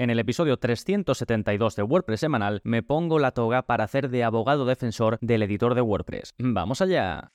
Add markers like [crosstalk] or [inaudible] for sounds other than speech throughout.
En el episodio 372 de WordPress semanal me pongo la toga para hacer de abogado defensor del editor de WordPress. ¡Vamos allá!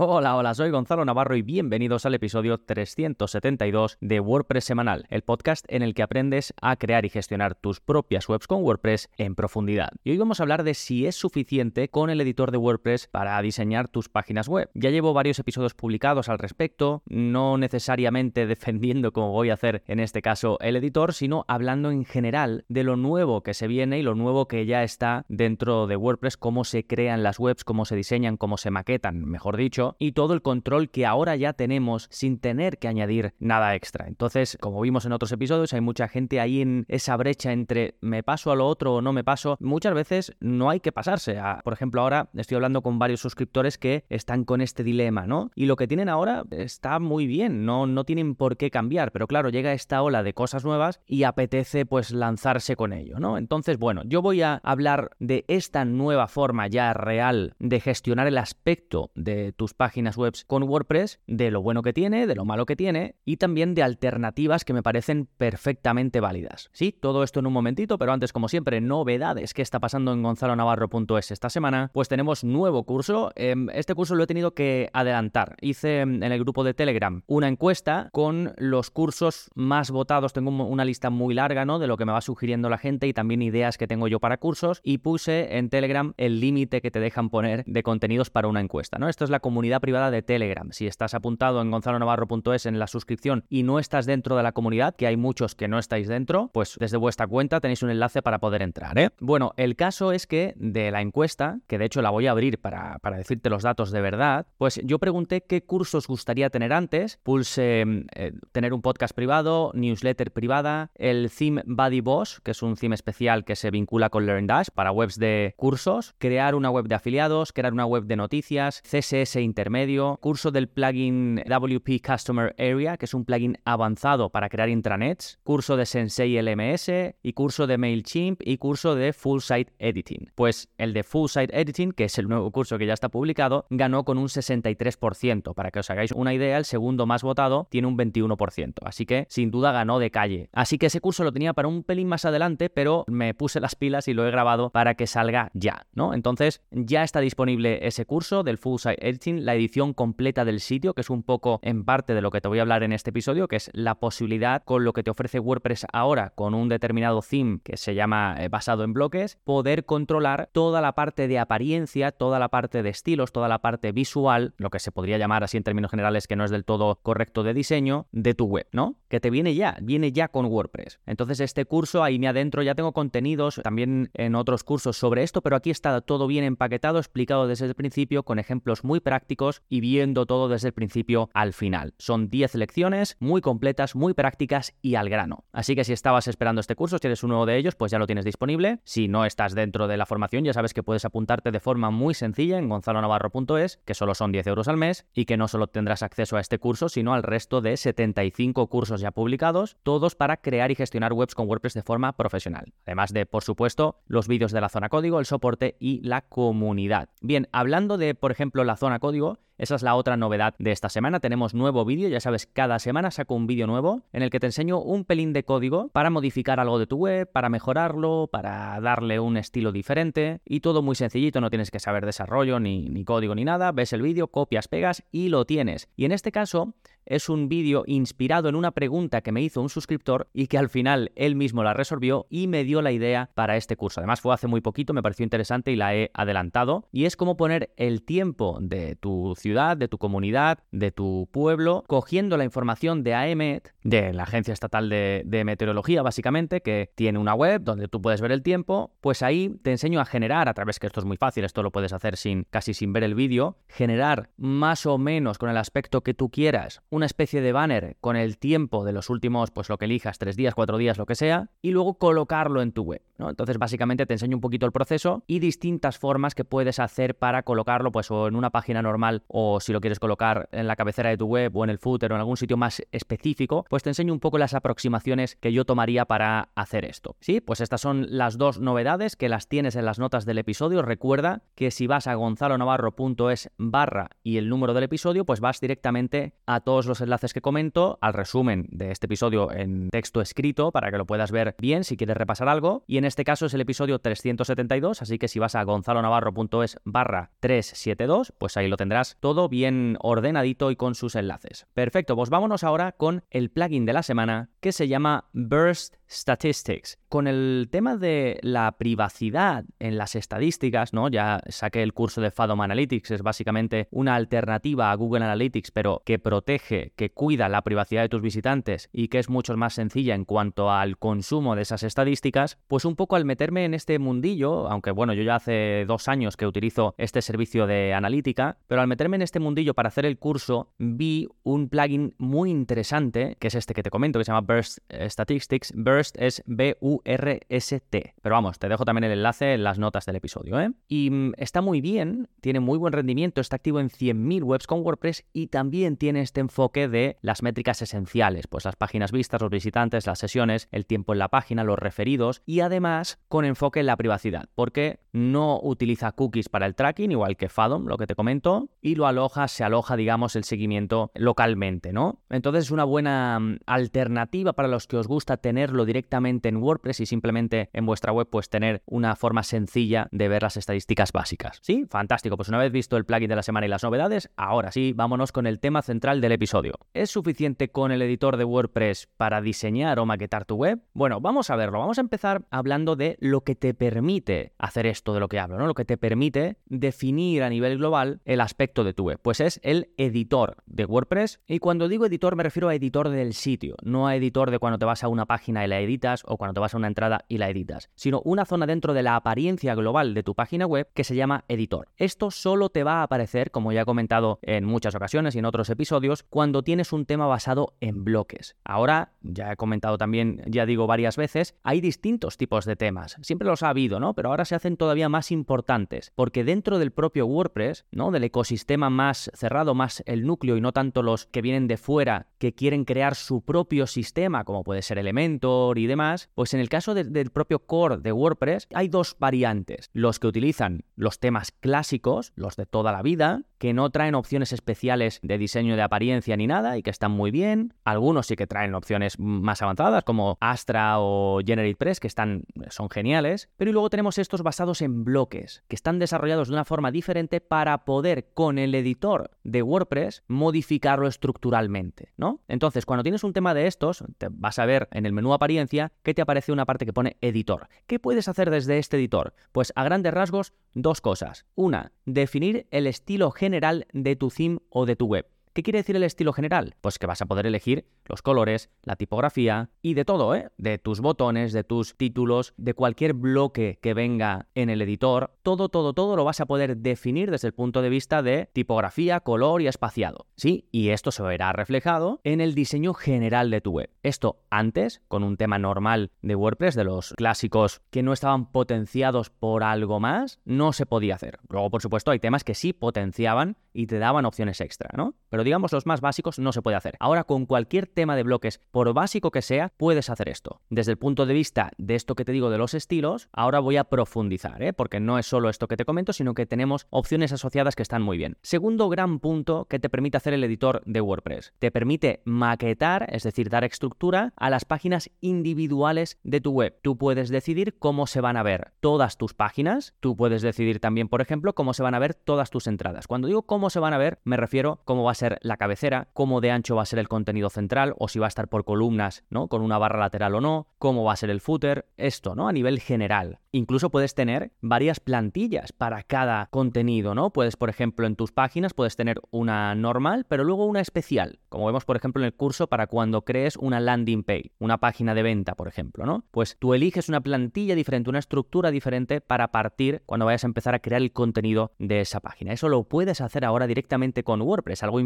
Hola, hola, soy Gonzalo Navarro y bienvenidos al episodio 372 de WordPress Semanal, el podcast en el que aprendes a crear y gestionar tus propias webs con WordPress en profundidad. Y hoy vamos a hablar de si es suficiente con el editor de WordPress para diseñar tus páginas web. Ya llevo varios episodios publicados al respecto, no necesariamente [laughs] defendiendo como voy a hacer en este caso el editor, sino hablando en general de lo nuevo que se viene y lo nuevo que ya está dentro de WordPress, cómo se crean las webs, cómo se diseñan, cómo se maquetan, mejor dicho y todo el control que ahora ya tenemos sin tener que añadir nada extra. Entonces, como vimos en otros episodios, hay mucha gente ahí en esa brecha entre me paso a lo otro o no me paso. Muchas veces no hay que pasarse. por ejemplo, ahora estoy hablando con varios suscriptores que están con este dilema, ¿no? Y lo que tienen ahora está muy bien, no, no tienen por qué cambiar, pero claro, llega esta ola de cosas nuevas y apetece pues lanzarse con ello, ¿no? Entonces, bueno, yo voy a hablar de esta nueva forma ya real de gestionar el aspecto de tus páginas web con WordPress, de lo bueno que tiene, de lo malo que tiene y también de alternativas que me parecen perfectamente válidas. Sí, todo esto en un momentito, pero antes, como siempre, novedades que está pasando en gonzalonavarro.es esta semana, pues tenemos nuevo curso. Em, este curso lo he tenido que adelantar. Hice en el grupo de Telegram una encuesta con los cursos más votados. Tengo una lista muy larga, ¿no? De lo que me va sugiriendo la gente y también ideas que tengo yo para cursos y puse en Telegram el límite que te dejan poner de contenidos para una encuesta, ¿no? Esto es la comunidad privada de Telegram. Si estás apuntado en gonzalonavarro.es en la suscripción y no estás dentro de la comunidad, que hay muchos que no estáis dentro, pues desde vuestra cuenta tenéis un enlace para poder entrar. ¿eh? Bueno, el caso es que de la encuesta, que de hecho la voy a abrir para, para decirte los datos de verdad, pues yo pregunté qué cursos gustaría tener antes. Pulse eh, tener un podcast privado, newsletter privada, el theme Buddy Boss, que es un theme especial que se vincula con LearnDash para webs de cursos, crear una web de afiliados, crear una web de noticias, CSS intermedio, curso del plugin WP Customer Area, que es un plugin avanzado para crear intranets, curso de Sensei LMS y curso de MailChimp y curso de Full Site Editing. Pues el de Full Site Editing, que es el nuevo curso que ya está publicado, ganó con un 63%. Para que os hagáis una idea, el segundo más votado tiene un 21%. Así que sin duda ganó de calle. Así que ese curso lo tenía para un pelín más adelante, pero me puse las pilas y lo he grabado para que salga ya, ¿no? Entonces ya está disponible ese curso del Full Site Editing la edición completa del sitio, que es un poco en parte de lo que te voy a hablar en este episodio, que es la posibilidad con lo que te ofrece WordPress ahora, con un determinado theme que se llama eh, basado en bloques, poder controlar toda la parte de apariencia, toda la parte de estilos, toda la parte visual, lo que se podría llamar así en términos generales que no es del todo correcto de diseño, de tu web, ¿no? Que te viene ya, viene ya con WordPress. Entonces este curso, ahí me adentro, ya tengo contenidos también en otros cursos sobre esto, pero aquí está todo bien empaquetado, explicado desde el principio, con ejemplos muy prácticos y viendo todo desde el principio al final. Son 10 lecciones muy completas, muy prácticas y al grano. Así que si estabas esperando este curso, si eres uno de ellos, pues ya lo tienes disponible. Si no estás dentro de la formación, ya sabes que puedes apuntarte de forma muy sencilla en gonzalonavarro.es, que solo son 10 euros al mes y que no solo tendrás acceso a este curso, sino al resto de 75 cursos ya publicados, todos para crear y gestionar webs con WordPress de forma profesional. Además de, por supuesto, los vídeos de la zona código, el soporte y la comunidad. Bien, hablando de, por ejemplo, la zona código, código esa es la otra novedad de esta semana. Tenemos nuevo vídeo, ya sabes, cada semana saco un vídeo nuevo en el que te enseño un pelín de código para modificar algo de tu web, para mejorarlo, para darle un estilo diferente y todo muy sencillito, no tienes que saber desarrollo ni, código ni nada, ves el vídeo, copias, pegas y lo tienes. Y en este caso es un vídeo inspirado en una pregunta que me hizo un suscriptor y que al final él mismo la resolvió y me dio la idea para este curso. Además fue hace muy poquito, me pareció interesante y la he adelantado. Y es cómo poner el tiempo de tu ciudad, de tu comunidad, de tu pueblo, cogiendo la información de AEMET, de la Agencia Estatal de, Meteorología básicamente, que tiene una web donde tú puedes ver el tiempo, pues ahí te enseño a generar, a través que esto es muy fácil, esto lo puedes hacer sin casi sin ver el vídeo, generar más o menos con el aspecto que tú quieras una especie de banner con el tiempo de los últimos, pues lo que elijas, tres días, cuatro días, lo que sea, y luego colocarlo en tu web. Entonces, básicamente te enseño un poquito el proceso y distintas formas que puedes hacer para colocarlo, pues o en una página normal si lo quieres colocar en la cabecera de tu web o en el footer o en algún sitio más específico, pues te enseño un poco las aproximaciones que yo tomaría para hacer esto. Sí, pues estas son las dos novedades que las tienes en las notas del episodio. Recuerda que si vas a gonzalonavarro.es barra y el número del episodio, pues vas directamente a todos los enlaces que comento, al resumen de este episodio en texto escrito para que lo puedas ver bien si quieres repasar algo. Y en este caso es el episodio 372, así que si vas a gonzalonavarro.es barra 372, pues ahí lo tendrás todo bien ordenadito y con sus enlaces. Perfecto, pues vámonos ahora con el plugin de la semana que se llama Burst Statistics. Con el tema de la privacidad en las estadísticas, ¿no? Ya saqué el curso de Fathom Analytics, es básicamente una alternativa a Google Analytics, pero que protege, que cuida la privacidad de tus visitantes y que es mucho más sencilla en cuanto al consumo de esas estadísticas, pues un poco al meterme en este mundillo, aunque bueno, yo ya hace dos años que utilizo este servicio de analítica, pero al meterme en este mundillo para hacer el curso, vi un plugin muy interesante, que es este que te comento, que se llama Burst Statistics. Es B-U-R-S-T. Pero vamos, te dejo también el enlace en las notas del episodio, ¿eh? Y mm, está muy bien, tiene muy buen rendimiento, está activo en 100.000 webs con WordPress y también tiene este enfoque de las métricas esenciales, pues las páginas vistas, los visitantes, las sesiones, el tiempo en la página, los referidos y además con enfoque en la privacidad, porque no utiliza cookies para el tracking, igual que Fathom, lo que te comento, y lo aloja, se aloja, digamos, el seguimiento localmente, ¿no? Entonces es una buena mm, alternativa para los que os gusta tenerlo directamente en WordPress y simplemente en vuestra web pues tener una forma sencilla de ver las estadísticas básicas. ¿Sí? Fantástico. Pues una vez visto el plugin de la semana y las novedades, ahora sí, vámonos con el tema central del episodio. ¿Es suficiente con el editor de WordPress para diseñar o maquetar tu web? Bueno, vamos a verlo. Vamos a empezar hablando de lo que te permite hacer esto de lo que hablo, ¿no? Lo que te permite definir a nivel global el aspecto de tu web. Pues es el editor de WordPress. Y cuando digo editor me refiero a editor del sitio, no a editor de cuando te vas a una página y editas o cuando te vas a una entrada y la editas, sino una zona dentro de la apariencia global de tu página web que se llama editor. Esto solo te va a aparecer, como ya he comentado en muchas ocasiones y en otros episodios, cuando tienes un tema basado en bloques. Ahora, ya he comentado también, ya digo varias veces, hay distintos tipos de temas. Siempre los ha habido, ¿no? Pero ahora se hacen todavía más importantes, porque dentro del propio WordPress, ¿no? Del ecosistema más cerrado, más el núcleo y no tanto los que vienen de fuera, que quieren crear su propio sistema, como puede ser Elementor y demás, pues en el caso del propio core de WordPress hay dos variantes. Los que utilizan los temas clásicos, los de toda la vida, que no traen opciones especiales de diseño de apariencia ni nada y que están muy bien. Algunos sí que traen opciones más avanzadas como Astra o GeneratePress que están son geniales, pero luego tenemos estos basados en bloques que están desarrollados de una forma diferente para poder con el editor de WordPress modificarlo estructuralmente, ¿no? Entonces, cuando tienes un tema de estos, te vas a ver en el menú apariencia que te aparece una parte que pone editor. ¿Qué puedes hacer desde este editor? Pues a grandes rasgos dos cosas. Una, definir el estilo general de tu theme o de tu web. ¿Qué quiere decir el estilo general? Pues que vas a poder elegir los colores, la tipografía y de todo, ¿eh? De tus botones, de tus títulos, de cualquier bloque que venga en el editor. Todo, todo, todo lo vas a poder definir desde el punto de vista de tipografía, color y espaciado. Sí, y esto se verá reflejado en el diseño general de tu web. Esto antes, con un tema normal de WordPress, de los clásicos que no estaban potenciados por algo más, no se podía hacer. Luego, por supuesto, hay temas que sí potenciaban y te daban opciones extra, ¿no? Pero digamos los más básicos no se puede hacer. Ahora con cualquier tema de bloques, por básico que sea, puedes hacer esto. Desde el punto de vista de esto que te digo de los estilos, ahora voy a profundizar, ¿eh? porque no es solo esto que te comento, sino que tenemos opciones asociadas que están muy bien. Segundo gran punto que te permite hacer el editor de WordPress. Te permite maquetar, es decir, dar estructura a las páginas individuales de tu web. Tú puedes decidir cómo se van a ver todas tus páginas. Tú puedes decidir también, por ejemplo, cómo se van a ver todas tus entradas. Cuando digo cómo se van a ver, me refiero cómo va a ser la cabecera, cómo de ancho va a ser el contenido central o si va a estar por columnas, ¿no? Con una barra lateral o no, cómo va a ser el footer, esto, ¿no? A nivel general. Incluso puedes tener varias plantillas para cada contenido, ¿no? Puedes, por ejemplo, en tus páginas puedes tener una normal, pero luego una especial, como vemos, por ejemplo, en el curso para cuando crees una landing page, una página de venta, por ejemplo, ¿no? Pues tú eliges una plantilla diferente, una estructura diferente para partir cuando vayas a empezar a crear el contenido de esa página. Eso lo puedes hacer ahora directamente con WordPress, algo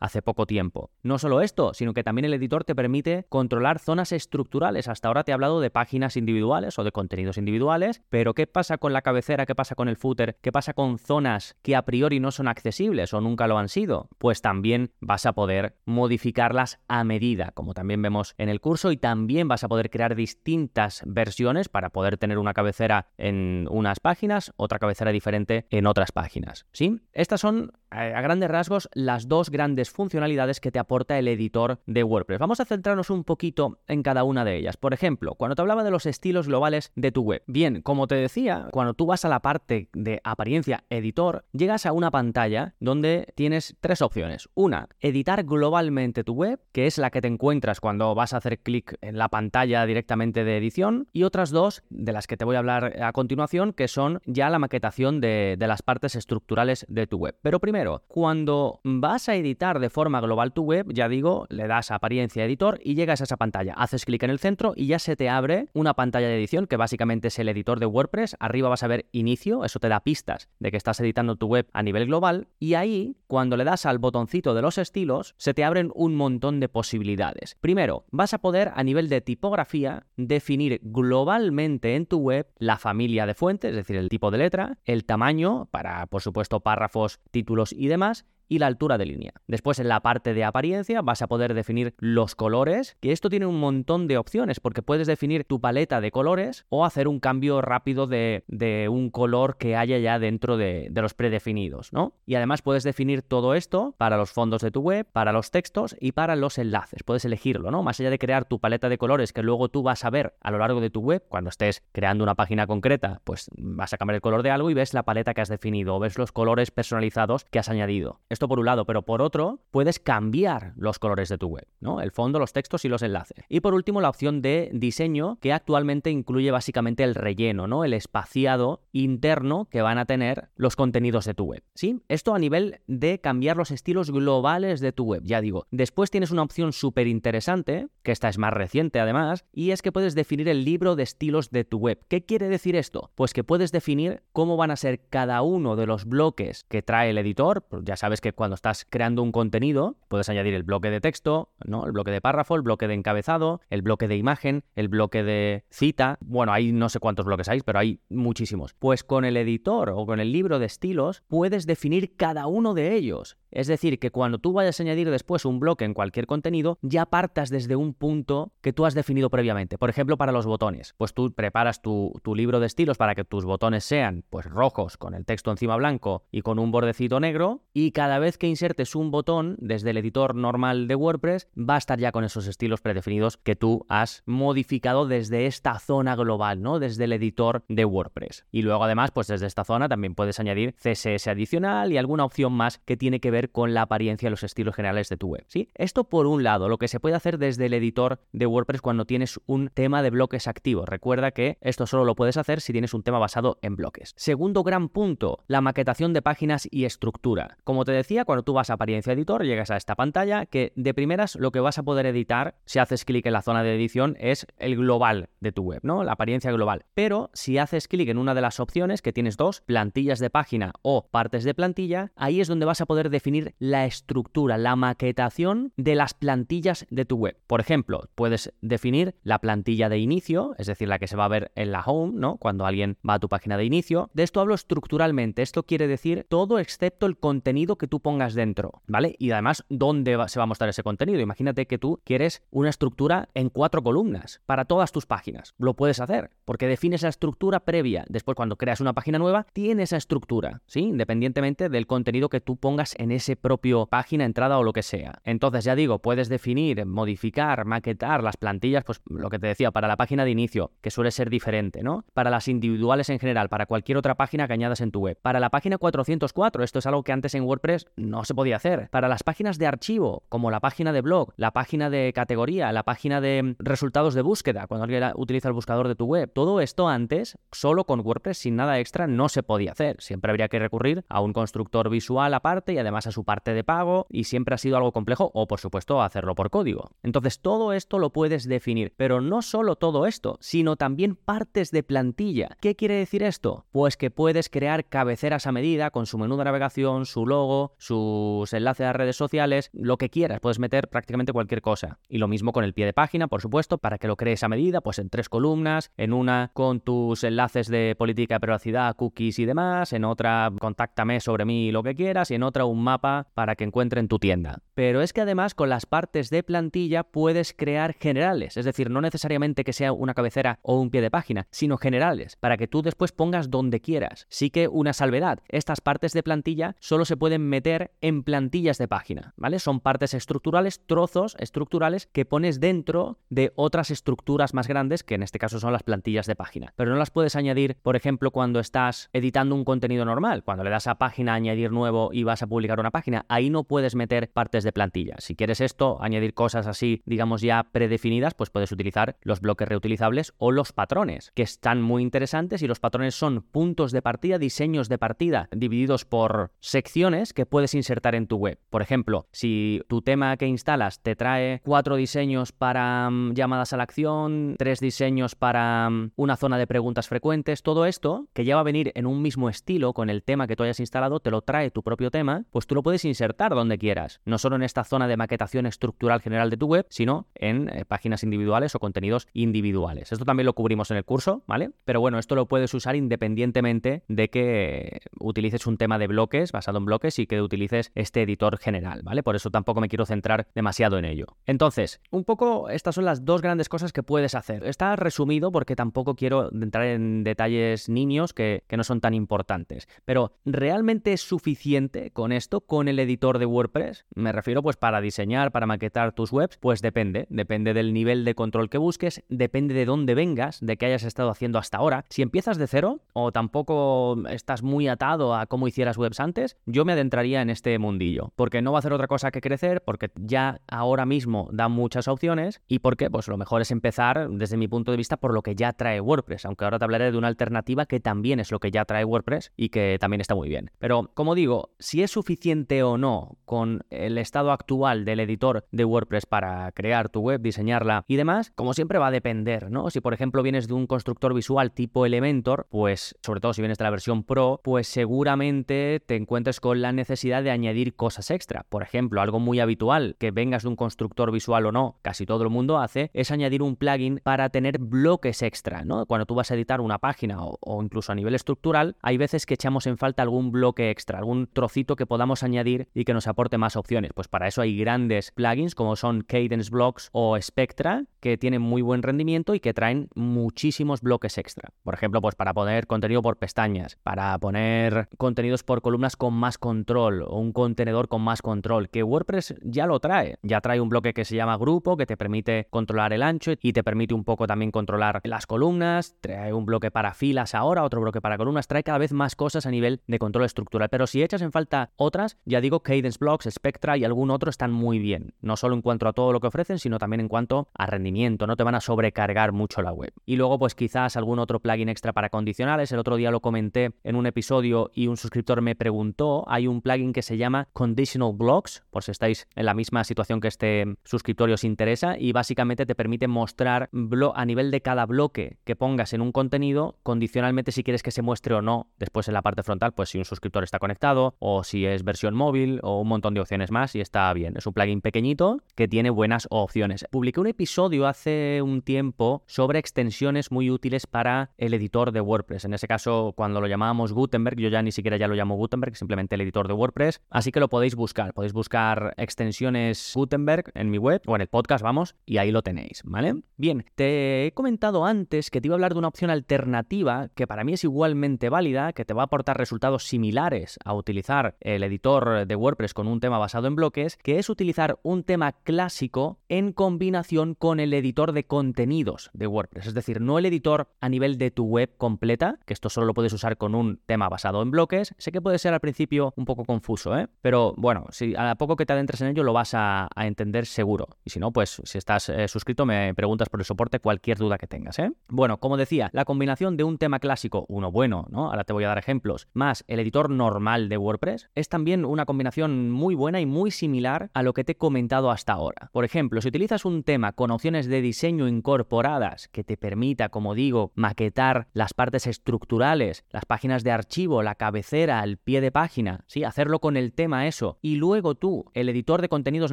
hace poco tiempo. No solo esto, sino que también el editor te permite controlar zonas estructurales. Hasta ahora te he hablado de páginas individuales o de contenidos individuales, pero ¿qué pasa con la cabecera? ¿Qué pasa con el footer? ¿Qué pasa con zonas que a priori no son accesibles o nunca lo han sido? Pues también vas a poder modificarlas a medida, como también vemos en el curso, y también vas a poder crear distintas versiones para poder tener una cabecera en unas páginas, otra cabecera diferente en otras páginas. ¿Sí? Estas son a grandes rasgos las dos grandes funcionalidades que te aporta el editor de WordPress. Vamos a centrarnos un poquito en cada una de ellas. Por ejemplo, cuando te hablaba de los estilos globales de tu web. Bien, como te decía, cuando tú vas a la parte de apariencia editor, llegas a una pantalla donde tienes tres opciones. Una, editar globalmente tu web, que es la que te encuentras cuando vas a hacer clic en la pantalla directamente de edición. Y otras dos, de las que te voy a hablar a continuación, que son ya la maquetación de, las partes estructurales de tu web. Pero primero, cuando vas a editar de forma global tu web, ya digo, le das a apariencia editor y llegas a esa pantalla. Haces clic en el centro y ya se te abre una pantalla de edición que básicamente es el editor de WordPress. Arriba vas a ver inicio, eso te da pistas de que estás editando tu web a nivel global. Y ahí, cuando le das al botoncito de los estilos, se te abren un montón de posibilidades. Primero, vas a poder a nivel de tipografía definir globalmente en tu web la familia de fuentes, es decir, el tipo de letra, el tamaño para, por supuesto, párrafos, títulos y demás, y la altura de línea. Después en la parte de apariencia vas a poder definir los colores, que esto tiene un montón de opciones porque puedes definir tu paleta de colores o hacer un cambio rápido de, un color que haya ya dentro de, de, los predefinidos, ¿no? Y además puedes definir todo esto para los fondos de tu web, para los textos y para los enlaces. Puedes elegirlo, ¿no? Más allá de crear tu paleta de colores que luego tú vas a ver a lo largo de tu web, cuando estés creando una página concreta, pues vas a cambiar el color de algo y ves la paleta que has definido o ves los colores personalizados que has añadido por un lado, pero por otro, puedes cambiar los colores de tu web, ¿no? El fondo, los textos y los enlaces. Y por último, la opción de diseño, que actualmente incluye básicamente el relleno, ¿no? El espaciado interno que van a tener los contenidos de tu web. ¿Sí? Esto a nivel de cambiar los estilos globales de tu web. Ya digo, después tienes una opción súper interesante, que esta es más reciente además, y es que puedes definir el libro de estilos de tu web. ¿Qué quiere decir esto? Pues que puedes definir cómo van a ser cada uno de los bloques que trae el editor. Pues ya sabes que cuando estás creando un contenido, puedes añadir el bloque de texto, ¿no? El bloque de párrafo, el bloque de encabezado, el bloque de imagen, el bloque de cita. Bueno, hay no sé cuántos bloques hay, pero hay muchísimos. Pues con el editor o con el libro de estilos puedes definir cada uno de ellos. Es decir, que cuando tú vayas a añadir después un bloque en cualquier contenido, ya partas desde un punto que tú has definido previamente. Por ejemplo, para los botones. Pues tú preparas tu, libro de estilos para que tus botones sean pues rojos con el texto encima blanco y con un bordecito negro y cada vez que insertes un botón desde el editor normal de WordPress va a estar ya con esos estilos predefinidos que tú has modificado desde esta zona global, ¿no? Desde el editor de WordPress. Y luego además, pues desde esta zona también puedes añadir CSS adicional y alguna opción más que tiene que ver con la apariencia y los estilos generales de tu web. ¿sí? Esto por un lado, lo que se puede hacer desde el editor de WordPress cuando tienes un tema de bloques activo. Recuerda que esto solo lo puedes hacer si tienes un tema basado en bloques. Segundo gran punto, la maquetación de páginas y estructura. Como te decía, cuando tú vas a apariencia editor, llegas a esta pantalla que de primeras lo que vas a poder editar si haces clic en la zona de edición es el global de tu web, ¿no? La apariencia global. Pero si haces clic en una de las opciones que tienes dos, plantillas de página o partes de plantilla, ahí es donde vas a poder definir la estructura, la maquetación de las plantillas de tu web. Por ejemplo, puedes definir la plantilla de inicio, es decir, la que se va a ver en la home, ¿no? Cuando alguien va a tu página de inicio. De esto hablo estructuralmente. Esto quiere decir todo excepto el contenido que tú pongas dentro, ¿vale? Y además, ¿dónde se va a mostrar ese contenido? Imagínate que tú quieres una estructura en cuatro columnas para todas tus páginas. Lo puedes hacer porque defines la estructura previa. Después, cuando creas una página nueva, tiene esa estructura, ¿sí? Independientemente del contenido que tú pongas en ese ese propio página, entrada o lo que sea. Entonces, ya digo, puedes definir, modificar, maquetar las plantillas, pues lo que te decía, para la página de inicio, que suele ser diferente, ¿no? Para las individuales en general, para cualquier otra página que añadas en tu web. Para la página 404, esto es algo que antes en WordPress no se podía hacer. Para las páginas de archivo, como la página de blog, la página de categoría, la página de resultados de búsqueda, cuando alguien utiliza el buscador de tu web, todo esto antes, solo con WordPress, sin nada extra, no se podía hacer. Siempre habría que recurrir a un constructor visual aparte y además a su parte de pago y siempre ha sido algo complejo o por supuesto hacerlo por código. Entonces todo esto lo puedes definir, pero no solo todo esto, sino también partes de plantilla. ¿Qué quiere decir esto? Pues que puedes crear cabeceras a medida con su menú de navegación, su logo, sus enlaces a redes sociales, lo que quieras, puedes meter prácticamente cualquier cosa. Y lo mismo con el pie de página, por supuesto, para que lo crees a medida, pues en tres columnas, en una con tus enlaces de política de privacidad, cookies y demás, en otra contáctame sobre mí lo que quieras y en otra un mapa para que encuentren tu tienda. Pero es que además con las partes de plantilla puedes crear generales, es decir, no necesariamente que sea una cabecera o un pie de página, sino generales, para que tú después pongas donde quieras. Sí que una salvedad, estas partes de plantilla solo se pueden meter en plantillas de página, ¿vale? Son partes estructurales, trozos estructurales que pones dentro de otras estructuras más grandes, que en este caso son las plantillas de página. Pero no las puedes añadir, por ejemplo, cuando estás editando un contenido normal, cuando le das a página añadir nuevo y vas a publicar una página, ahí no puedes meter partes de plantilla. Si quieres esto, añadir cosas así, digamos ya predefinidas, pues puedes utilizar los bloques reutilizables o los patrones, que están muy interesantes y los patrones son puntos de partida, diseños de partida divididos por secciones que puedes insertar en tu web. Por ejemplo, si tu tema que instalas te trae cuatro diseños para mm, llamadas a la acción, tres diseños para mm, una zona de preguntas frecuentes, todo esto que ya va a venir en un mismo estilo con el tema que tú hayas instalado, te lo trae tu propio tema, pues tú lo puedes insertar donde quieras, no solo en esta zona de maquetación estructural general de tu web, sino en eh, páginas individuales o contenidos individuales. Esto también lo cubrimos en el curso, ¿vale? Pero bueno, esto lo puedes usar independientemente de que utilices un tema de bloques, basado en bloques, y que utilices este editor general, ¿vale? Por eso tampoco me quiero centrar demasiado en ello. Entonces, un poco estas son las dos grandes cosas que puedes hacer. Está resumido porque tampoco quiero entrar en detalles niños que, que no son tan importantes. Pero, ¿realmente es suficiente con esto, con el editor de WordPress? Me refiero pues para diseñar, para maquetar tus webs, pues depende. Depende del nivel de control que busques, depende de dónde vengas, de qué hayas estado haciendo hasta ahora. Si empiezas de cero o tampoco estás muy atado a cómo hicieras webs antes, yo me adentraría en este mundillo. Porque no va a hacer otra cosa que crecer, porque ya ahora mismo da muchas opciones y porque pues lo mejor es empezar desde mi punto de vista por lo que ya trae WordPress, aunque ahora te hablaré de una alternativa que también es lo que ya trae WordPress y que también está muy bien. Pero como digo, si es suficiente o no con el estado actual del editor de WordPress para crear tu web, diseñarla y demás, como siempre va a depender, ¿no? Si por ejemplo vienes de un constructor visual tipo Elementor, pues sobre todo si vienes de la versión Pro, pues seguramente te encuentres con la necesidad de añadir cosas extra. Por ejemplo, algo muy habitual que vengas de un constructor visual o no, casi todo el mundo hace, es añadir un plugin para tener bloques extra, ¿no? Cuando tú vas a editar una página o, o incluso a nivel estructural, hay veces que echamos en falta algún bloque extra, algún trocito que podamos añadir y que nos aporte más opciones. Pues para eso hay grandes plugins como son Cadence Blocks o Spectra, que tienen muy buen rendimiento y que traen muchísimos bloques extra. Por ejemplo, pues para poner contenido por pestañas, para poner contenidos por columnas con más control o un contenedor con más control, que WordPress ya lo trae. Ya trae un bloque que se llama grupo, que te permite controlar el ancho y te permite un poco también controlar las columnas. Trae un bloque para filas ahora, otro bloque para columnas. Trae cada vez más cosas a nivel de control estructural. Pero si echas en falta otras, ya digo, Cadence Blocks, Spectra y algún otro están muy bien. No solo en cuanto a todo lo que ofrecen, sino también en cuanto a rendimiento. No te van a sobrecargar mucho la web. Y luego, pues quizás algún otro plugin extra para condicionales. El otro día lo comenté en un episodio y un suscriptor me preguntó. Hay un plugin que se llama Conditional Blocks, por si estáis en la misma situación que este suscriptor os interesa. Y básicamente te permite mostrar a nivel de cada bloque que pongas en un contenido, condicionalmente si quieres que se muestre o no. Después en la parte frontal, pues si un suscriptor está conectado o si es versión móvil o un montón de opciones más y está bien. Es un plugin pequeñito que tiene buenas opciones. Publiqué un episodio hace un tiempo sobre extensiones muy útiles para el editor de WordPress. En ese caso, cuando lo llamábamos Gutenberg, yo ya ni siquiera ya lo llamo Gutenberg, simplemente el editor de WordPress. Así que lo podéis buscar. Podéis buscar extensiones Gutenberg en mi web o en el podcast, vamos, y ahí lo tenéis, ¿vale? Bien, te he comentado antes que te iba a hablar de una opción alternativa que para mí es igualmente válida, que te va a aportar resultados similares a utilizar el editor de WordPress con un tema basado en bloques, que es utilizar un tema clásico en combinación con el editor de contenidos de WordPress. Es decir, no el editor a nivel de tu web completa, que esto solo lo puedes usar con un tema basado en bloques. Sé que puede ser al principio un poco confuso, ¿eh? pero bueno, si a poco que te adentres en ello lo vas a, entender seguro. Y si no, pues si estás eh, suscrito me preguntas por el soporte cualquier duda que tengas. ¿eh? Bueno, como decía, la combinación de un tema clásico, uno bueno, ¿no? Ahora te voy a dar ejemplos, más el editor normal de WordPress, es también una combinación muy buena y muy similar a lo que te he comentado hasta ahora. Por ejemplo, si utilizas un tema con opciones de diseño incorporadas que te permita, como digo, maquetar las partes estructurales, las páginas de archivo, la cabecera, el pie de página, sí, hacerlo con el tema eso, y luego tú, el editor de contenidos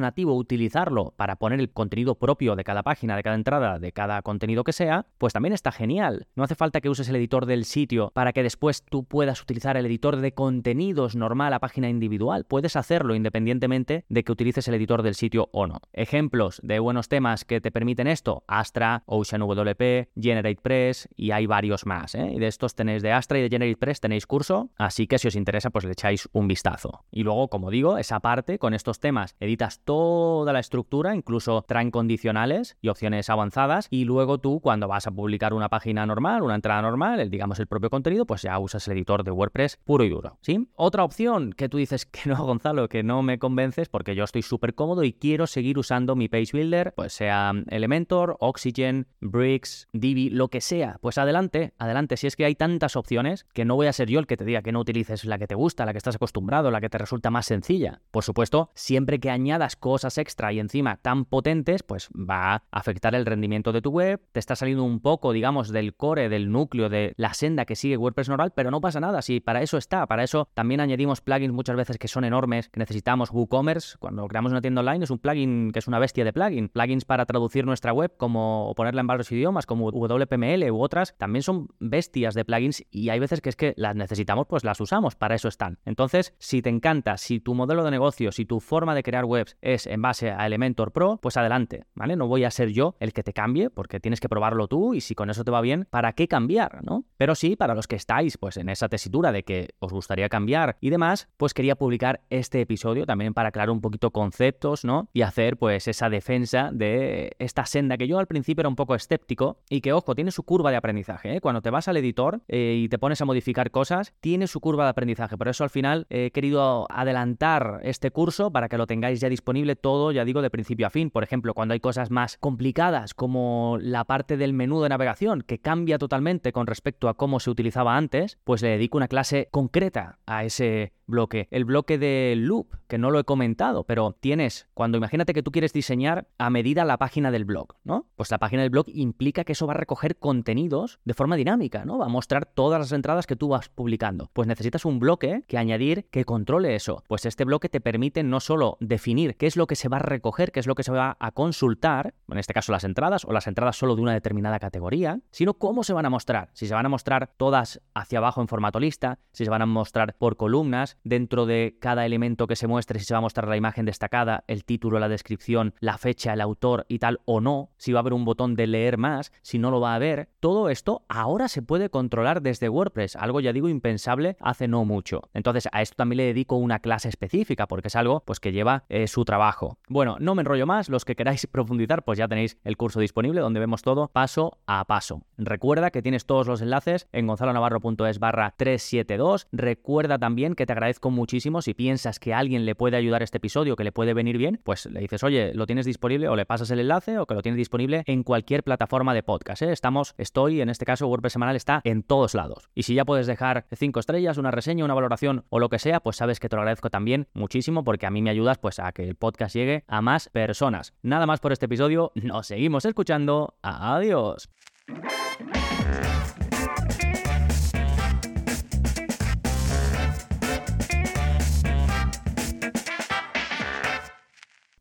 nativo, utilizarlo para poner el contenido propio de cada página, de cada entrada, de cada contenido que sea, pues también está genial. No hace falta que uses el editor del sitio para que después tú puedas utilizar el editor de contenidos normal a página individual. Puedes hacerlo independientemente de que utilices el editor del sitio o no. Ejemplos de buenos temas que te permiten esto, Astra, OceanWP, GeneratePress y hay varios más. ¿eh? Y de estos tenéis de Astra y de GeneratePress tenéis curso, así que si os interesa pues le echáis un vistazo. Y luego, como digo, esa parte con estos temas editas toda la estructura, incluso traen condicionales y opciones avanzadas y luego tú cuando vas a publicar una página normal, una entrada normal, el, digamos el propio contenido, pues ya usas el editor de WordPress puro y duro, ¿sí? Otra opción que tú dices que no, [laughs] Gonzalo, que no me convences porque yo estoy súper cómodo y quiero seguir usando mi Page Builder, pues sea Elementor, Oxygen, Bricks, Divi, lo que sea. Pues adelante, adelante. Si es que hay tantas opciones que no voy a ser yo el que te diga que no utilices la que te gusta, la que estás acostumbrado, la que te resulta más sencilla. Por supuesto, siempre que añadas cosas extra y encima tan potentes, pues va a afectar el rendimiento de tu web. Te está saliendo un poco, digamos, del core, del núcleo, de la senda que sigue WordPress normal, pero no pasa nada. Si para eso está, para eso también añadimos plugins muchas veces que son enormes, que necesitamos WooCommerce. Cuando creamos una tienda online es un plugin que es una bestia de plugin. Plugins para traducir nuestra web como ponerla en varios idiomas como WPML u otras, también son bestias de plugins y hay veces que es que las necesitamos, pues las usamos, para eso están. Entonces, si te encanta, si tu modelo de negocio, si tu forma de crear webs es en base a Elementor Pro, pues adelante, ¿vale? No voy a ser yo el que te cambie porque tienes que probarlo tú y si con eso te va bien, ¿para qué cambiar, no? Pero sí, para los que estáis pues en esa tesitura de que os gustaría cambiar y demás, pues quería publicar este episodio también para aclarar un poquito conceptos, ¿no? Y hacer pues esa defensa de esta senda que yo al principio era un poco escéptico y que, ojo, tiene su curva de aprendizaje. ¿eh? Cuando te vas al editor eh, y te pones a modificar cosas, tiene su curva de aprendizaje. Por eso al final he querido adelantar este curso para que lo tengáis ya disponible todo, ya digo, de principio a fin. Por ejemplo, cuando hay cosas más complicadas como la parte del menú de navegación que cambia totalmente con respecto a cómo se utilizaba antes, pues le dedico una clase concreta a ese bloque. Bloque de loop, que no lo he comentado, pero tienes, cuando imagínate que tú quieres diseñar a medida la página del blog, ¿no? Pues la página del blog implica que eso va a recoger contenidos de forma dinámica, ¿no? Va a mostrar todas las entradas que tú vas publicando. Pues necesitas un bloque que añadir que controle eso. Pues este bloque te permite no solo definir qué es lo que se va a recoger, qué es lo que se va a consultar, en este caso las entradas o las entradas solo de una determinada categoría, sino cómo se van a mostrar. Si se van a mostrar todas hacia abajo en formato lista, si se van a mostrar por columnas, dentro de cada elemento que se muestre, si se va a mostrar la imagen destacada, el título, la descripción, la fecha, el autor y tal o no, si va a haber un botón de leer más, si no lo va a haber, todo esto ahora se puede controlar desde WordPress, algo ya digo impensable hace no mucho. Entonces a esto también le dedico una clase específica porque es algo pues que lleva eh, su trabajo. Bueno, no me enrollo más, los que queráis [laughs] profundizar pues ya tenéis el curso disponible donde vemos todo paso a paso. Recuerda que tienes todos los enlaces en gonzalonavarro.es barra 372. Recuerda también que te agradezco agradezco si piensas que alguien le puede ayudar este episodio, que le puede venir bien, pues le dices, oye, lo tienes disponible o le pasas el enlace o que lo tienes disponible en cualquier plataforma de podcast. ¿eh? Estamos, estoy, en este caso WordPress semanal está en todos lados. Y si ya puedes dejar cinco estrellas, una reseña, una valoración o lo que sea, pues sabes que te lo agradezco también muchísimo porque a mí me ayudas pues a que el podcast llegue a más personas. Nada más por este episodio, nos seguimos escuchando. Adiós.